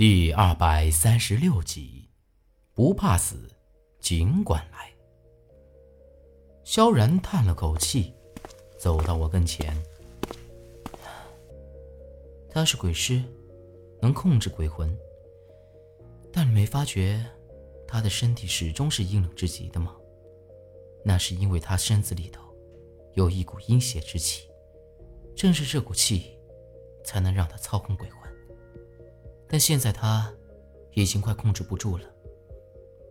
第二百三十六集，不怕死，尽管来。萧然叹了口气，走到我跟前。他是鬼师，能控制鬼魂，但你没发觉他的身体始终是阴冷至极的吗？那是因为他身子里头有一股阴邪之气，正是这股气，才能让他操控鬼魂。但现在他已经快控制不住了，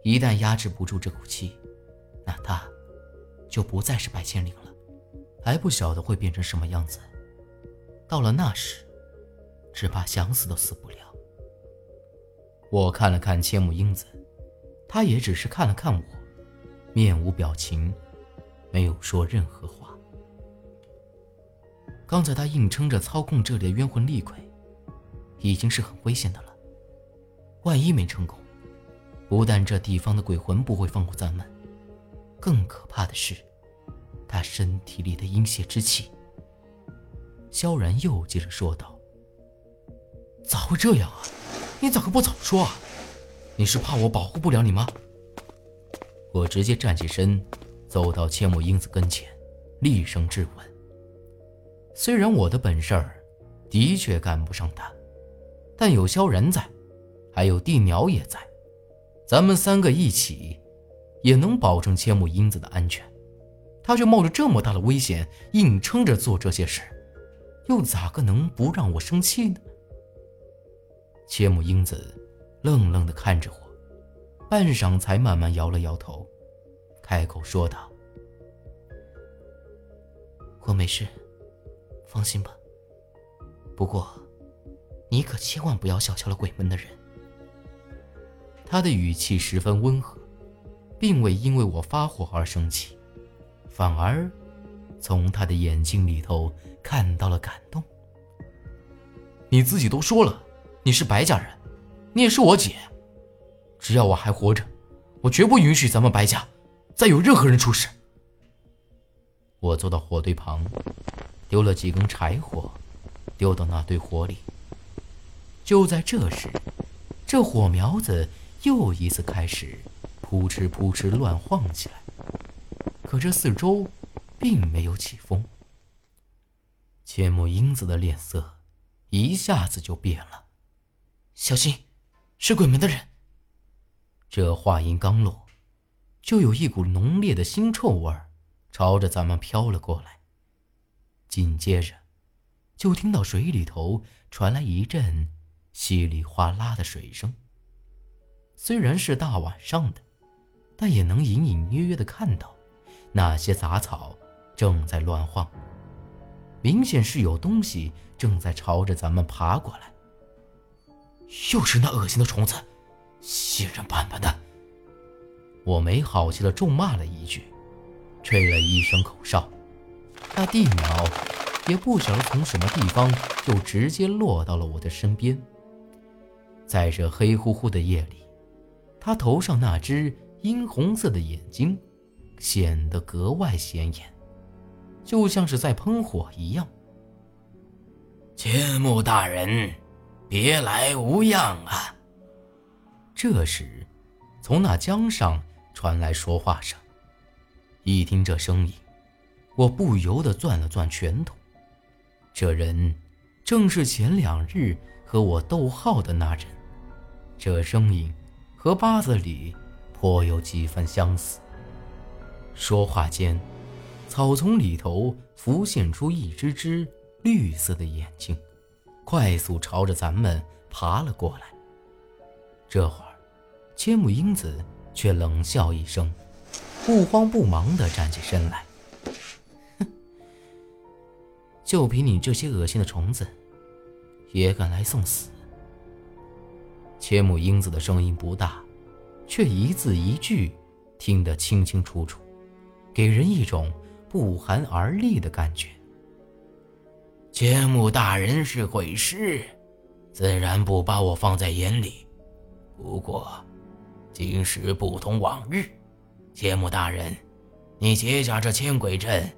一旦压制不住这股气，那他就不再是白千灵了，还不晓得会变成什么样子。到了那时，只怕想死都死不了。我看了看千木英子，他也只是看了看我，面无表情，没有说任何话。刚才他硬撑着操控这里的冤魂厉鬼。已经是很危险的了，万一没成功，不但这地方的鬼魂不会放过咱们，更可怕的是，他身体里的阴邪之气。萧然又接着说道：“咋会这样啊？你咋个不早说啊？你是怕我保护不了你吗？”我直接站起身，走到千木英子跟前，厉声质问。虽然我的本事儿的确赶不上他。但有萧然在，还有地鸟也在，咱们三个一起，也能保证千木英子的安全。他却冒着这么大的危险，硬撑着做这些事，又咋个能不让我生气呢？千木英子愣愣地看着我，半晌才慢慢摇了摇头，开口说道：“我没事，放心吧。不过……”你可千万不要小瞧了鬼门的人。他的语气十分温和，并未因为我发火而生气，反而从他的眼睛里头看到了感动。你自己都说了，你是白家人，你也是我姐，只要我还活着，我绝不允许咱们白家再有任何人出事。我坐到火堆旁，丢了几根柴火，丢到那堆火里。就在这时，这火苗子又一次开始扑哧扑哧乱晃起来。可这四周并没有起风。千木英子的脸色一下子就变了，小心，是鬼门的人。这话音刚落，就有一股浓烈的腥臭味儿朝着咱们飘了过来。紧接着，就听到水里头传来一阵。稀里哗啦的水声。虽然是大晚上的，但也能隐隐约约的看到，那些杂草正在乱晃，明显是有东西正在朝着咱们爬过来。又是那恶心的虫子，血人斑斑的！我没好气的咒骂了一句，吹了一声口哨，那地鸟也不晓得从什么地方就直接落到了我的身边。在这黑乎乎的夜里，他头上那只殷红色的眼睛显得格外显眼，就像是在喷火一样。千木大人，别来无恙啊！这时，从那江上传来说话声。一听这声音，我不由得攥了攥拳头。这人正是前两日和我逗号的那人。这声音和八字里颇有几分相似。说话间，草丛里头浮现出一只只绿色的眼睛，快速朝着咱们爬了过来。这会儿，千木英子却冷笑一声，不慌不忙地站起身来：“ 哼，就凭你这些恶心的虫子，也敢来送死？”千木英子的声音不大，却一字一句听得清清楚楚，给人一种不寒而栗的感觉。千木大人是鬼师，自然不把我放在眼里。不过，今时不同往日，千木大人，你结下这千鬼阵，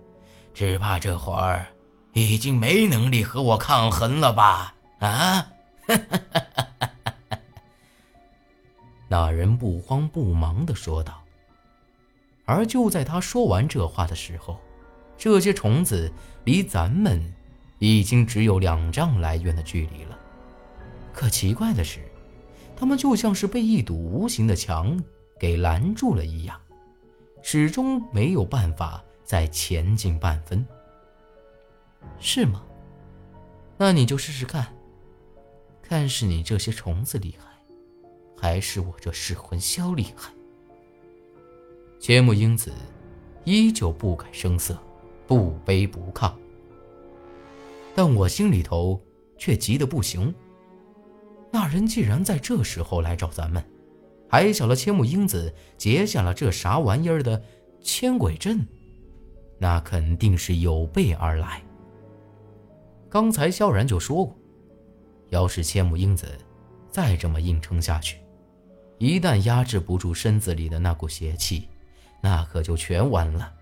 只怕这会儿已经没能力和我抗衡了吧？啊！那人不慌不忙地说道。而就在他说完这话的时候，这些虫子离咱们已经只有两丈来远的距离了。可奇怪的是，他们就像是被一堵无形的墙给拦住了一样，始终没有办法再前进半分。是吗？那你就试试看，但是你这些虫子厉害，还是我这噬魂箫厉害？千木英子依旧不改声色。不卑不亢，但我心里头却急得不行。那人既然在这时候来找咱们，还晓得千木英子结下了这啥玩意儿的千鬼阵，那肯定是有备而来。刚才萧然就说过，要是千木英子再这么硬撑下去，一旦压制不住身子里的那股邪气，那可就全完了。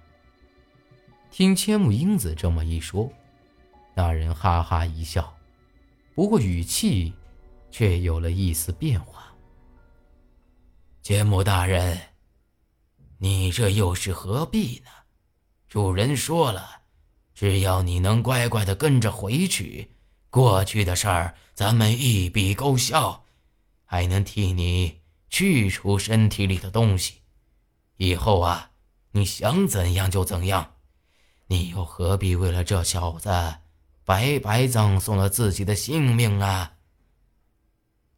听千木英子这么一说，那人哈哈一笑，不过语气却有了一丝变化。千木大人，你这又是何必呢？主人说了，只要你能乖乖的跟着回去，过去的事儿咱们一笔勾销，还能替你去除身体里的东西。以后啊，你想怎样就怎样。你又何必为了这小子白白葬送了自己的性命啊？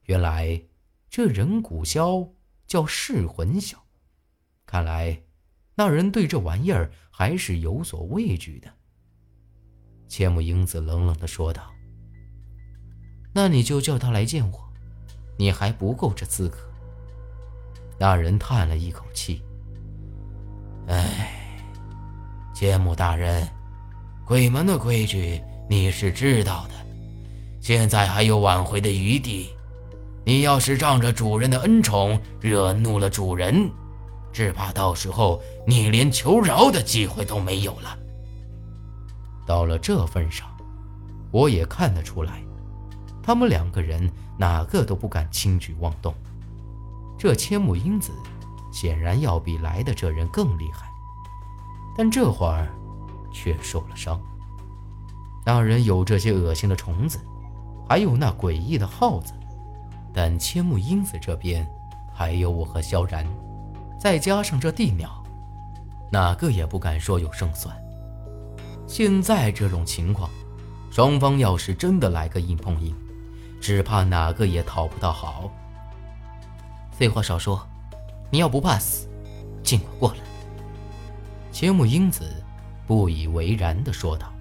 原来这人骨箫叫噬魂箫，看来那人对这玩意儿还是有所畏惧的。千木英子冷冷的说道：“那你就叫他来见我，你还不够这资格。”那人叹了一口气：“唉。”千木大人，鬼门的规矩你是知道的，现在还有挽回的余地。你要是仗着主人的恩宠惹怒了主人，只怕到时候你连求饶的机会都没有了。到了这份上，我也看得出来，他们两个人哪个都不敢轻举妄动。这千木英子显然要比来的这人更厉害。但这会儿，却受了伤。那人有这些恶心的虫子，还有那诡异的耗子，但千木英子这边还有我和萧然，再加上这地鸟，哪个也不敢说有胜算。现在这种情况，双方要是真的来个硬碰硬，只怕哪个也讨不到好。废话少说，你要不怕死，尽管过来。千木英子不以为然地说道：“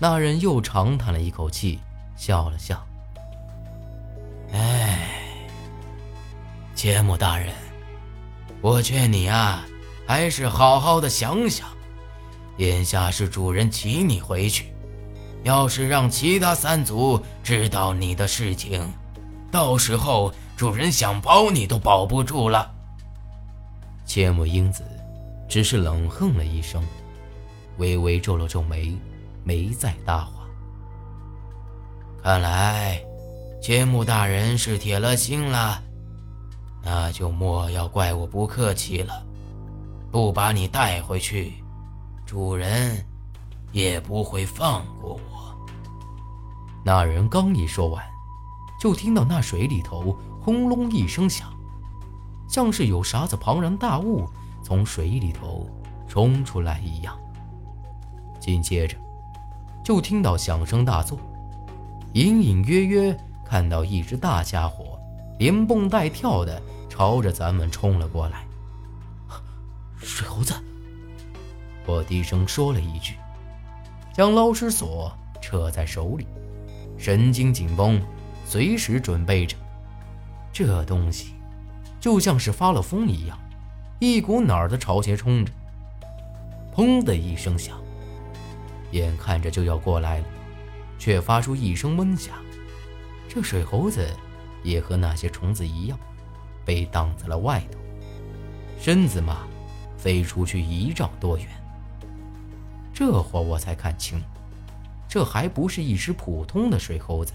那人又长叹了一口气，笑了笑。哎，千木大人，我劝你啊，还是好好的想想。眼下是主人请你回去，要是让其他三族知道你的事情，到时候主人想保你都保不住了。”千木英子。只是冷哼了一声，微微皱了皱眉，没再搭话。看来千木大人是铁了心了，那就莫要怪我不客气了。不把你带回去，主人也不会放过我。那人刚一说完，就听到那水里头轰隆一声响，像是有啥子庞然大物。从水里头冲出来一样。紧接着，就听到响声大作，隐隐约约看到一只大家伙连蹦带跳的朝着咱们冲了过来。水猴子，我低声说了一句，将捞尸索扯在手里，神经紧绷，随时准备着。这东西就像是发了疯一样。一股脑的朝前冲着，砰的一声响，眼看着就要过来了，却发出一声闷响。这水猴子也和那些虫子一样，被挡在了外头，身子嘛，飞出去一丈多远。这会儿我才看清，这还不是一只普通的水猴子，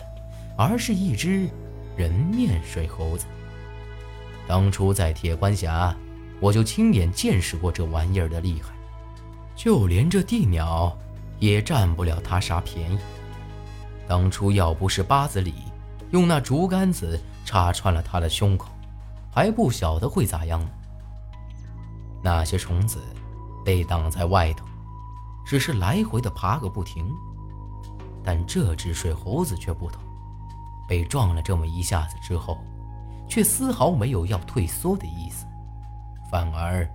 而是一只人面水猴子。当初在铁关峡，我就亲眼见识过这玩意儿的厉害，就连这地鸟也占不了他啥便宜。当初要不是八子里用那竹竿子插穿了他的胸口，还不晓得会咋样呢。那些虫子被挡在外头，只是来回的爬个不停，但这只水猴子却不同，被撞了这么一下子之后。却丝毫没有要退缩的意思，反而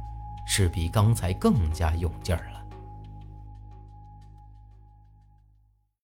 是比刚才更加用劲儿了。